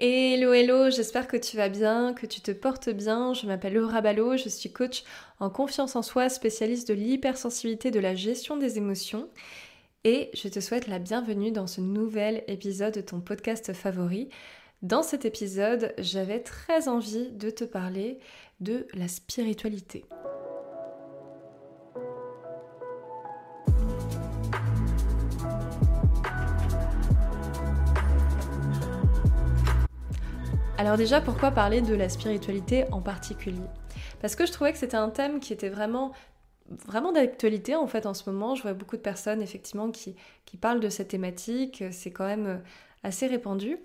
Hello hello, j'espère que tu vas bien, que tu te portes bien. Je m'appelle Laura Ballot, je suis coach en confiance en soi, spécialiste de l'hypersensibilité de la gestion des émotions. Et je te souhaite la bienvenue dans ce nouvel épisode de ton podcast favori. Dans cet épisode, j'avais très envie de te parler de la spiritualité. Alors déjà, pourquoi parler de la spiritualité en particulier? Parce que je trouvais que c'était un thème qui était vraiment d'actualité en fait en ce moment. Je vois beaucoup de personnes effectivement qui, qui parlent de cette thématique. C'est quand même euh, assez répandu.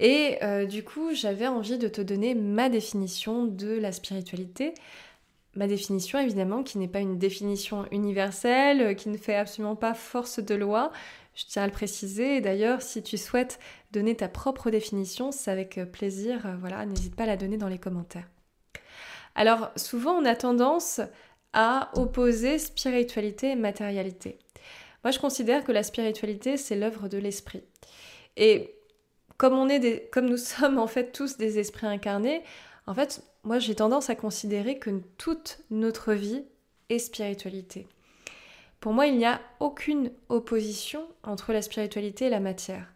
Et euh, du coup, j'avais envie de te donner ma définition de la spiritualité. Ma définition, évidemment, qui n'est pas une définition universelle, euh, qui ne fait absolument pas force de loi. Je tiens à le préciser. D'ailleurs, si tu souhaites donner ta propre définition, c'est avec plaisir. Euh, voilà, n'hésite pas à la donner dans les commentaires. Alors, souvent, on a tendance à opposer spiritualité et matérialité. Moi, je considère que la spiritualité, c'est l'œuvre de l'esprit. Et comme, on est des, comme nous sommes en fait tous des esprits incarnés, en fait, moi, j'ai tendance à considérer que toute notre vie est spiritualité. Pour moi, il n'y a aucune opposition entre la spiritualité et la matière.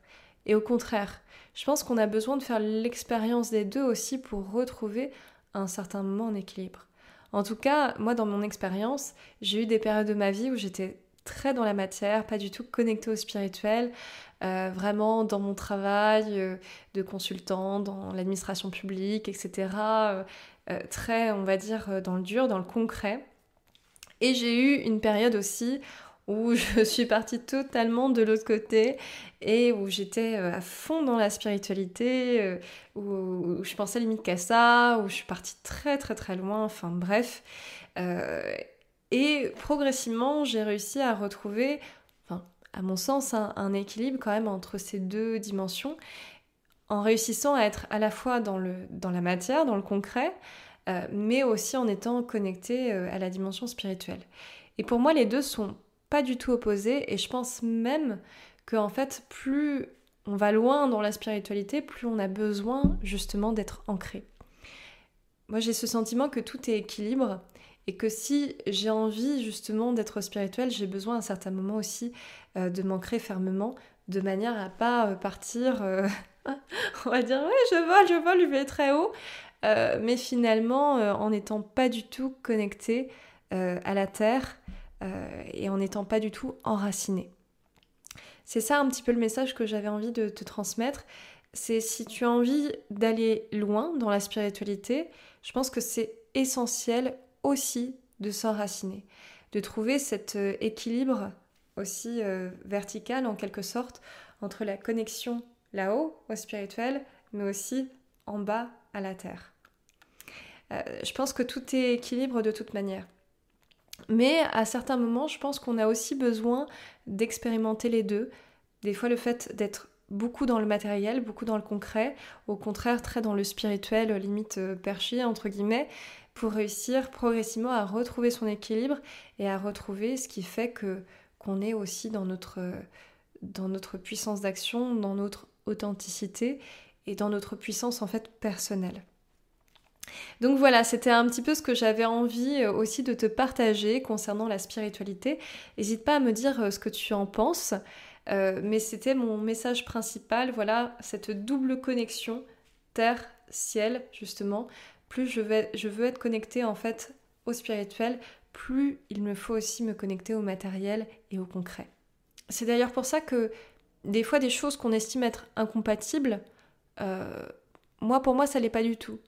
Et au contraire, je pense qu'on a besoin de faire l'expérience des deux aussi pour retrouver un certain moment en équilibre. En tout cas, moi, dans mon expérience, j'ai eu des périodes de ma vie où j'étais très dans la matière, pas du tout connectée au spirituel, euh, vraiment dans mon travail euh, de consultant, dans l'administration publique, etc. Euh, très, on va dire, dans le dur, dans le concret. Et j'ai eu une période aussi où je suis partie totalement de l'autre côté et où j'étais euh, à fond dans la spiritualité, euh, où, je pensais limite qu'à ça, où je suis partie très très très loin, enfin bref. Euh, et progressivement, j'ai réussi à retrouver, à mon sens, un, équilibre quand même entre ces deux dimensions, en réussissant à être à la fois dans la matière, dans le concret, mais aussi en étant connecté à la dimension spirituelle. Et pour moi, les deux sont pas du tout opposé et je pense même que en fait plus on va loin dans la spiritualité, plus on a besoin justement d'être ancré. Moi j'ai ce sentiment que tout est équilibre et que si j'ai envie justement d'être spirituel, j'ai besoin à un certain moment aussi euh, de m'ancrer fermement de manière à pas euh, partir euh, on va dire ouais je vole, je vole, je vais très haut mais finalement en n'étant pas du tout connecté à la terre euh, et en n'étant pas du tout enraciné. C'est ça un petit peu le message que j'avais envie de te transmettre. C'est si tu as envie d'aller loin dans la spiritualité, je pense que c'est essentiel aussi de s'enraciner, de trouver cet euh, équilibre aussi euh, vertical en quelque sorte entre la connexion là-haut au spirituel, mais aussi en bas à la terre. je pense que tout est équilibre de toute manière. Mais à certains moments, je pense qu'on a aussi besoin d'expérimenter les deux. Des fois, le fait d'être beaucoup dans le matériel, beaucoup dans le concret, au contraire très dans le spirituel, limite euh, perché, entre guillemets, pour réussir progressivement à retrouver son équilibre et à retrouver ce qui fait que qu'on est aussi dans notre, dans notre puissance d'action, dans notre authenticité et dans notre puissance en fait personnelle. Donc voilà, c'était un petit peu ce que j'avais envie euh, aussi de te partager concernant la spiritualité. N'hésite pas à me dire euh, ce que tu en penses, euh, mais c'était mon message principal, voilà, cette double connexion terre-ciel, justement. Plus je, veux être connectée en fait au spirituel, plus il me faut aussi me connecter au matériel et au concret. C'est d'ailleurs pour ça que des fois des choses qu'on estime être incompatibles, moi pour moi ça l'est pas du tout.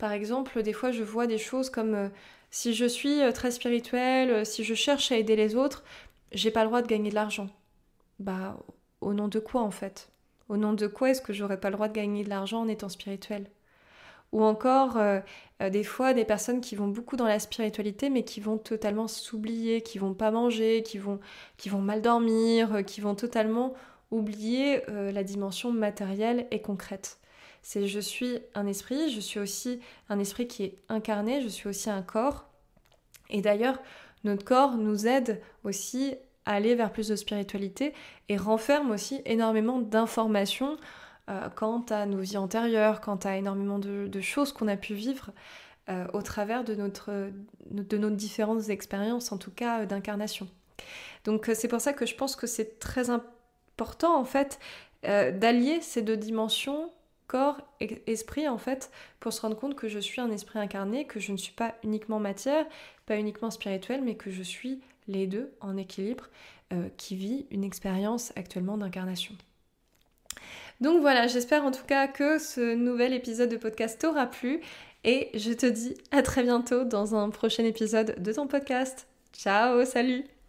Par exemple, des fois, je vois des choses comme euh, si je suis euh, très spirituelle, euh, si je cherche à aider les autres, j'ai pas le droit de gagner de l'argent. Bah, au nom de quoi en fait? Au nom de quoi est-ce que j'aurais pas le droit de gagner de l'argent en étant spirituelle? Ou encore, des fois, des personnes qui vont beaucoup dans la spiritualité, mais qui vont totalement s'oublier, qui vont pas manger, qui vont, qui vont mal dormir, qui vont totalement oublier la dimension matérielle et concrète. C'est je suis un esprit, je suis aussi un esprit qui est incarné, je suis aussi un corps. Et d'ailleurs, notre corps nous aide aussi à aller vers plus de spiritualité et renferme aussi énormément d'informations quant à nos vies antérieures, quant à énormément de, choses qu'on a pu vivre au travers de, notre, de nos différentes expériences, en tout cas d'incarnation. Donc c'est pour ça que je pense que c'est très important en fait d'allier ces deux dimensions corps esprit en fait pour se rendre compte que je suis un esprit incarné, que je ne suis pas uniquement matière, pas uniquement spirituel, mais que je suis les deux en équilibre euh, qui vit une expérience actuellement d'incarnation. Donc voilà, j'espère en tout cas que ce nouvel épisode de podcast t'aura plu et je te dis à très bientôt dans un prochain épisode de ton podcast. Ciao, salut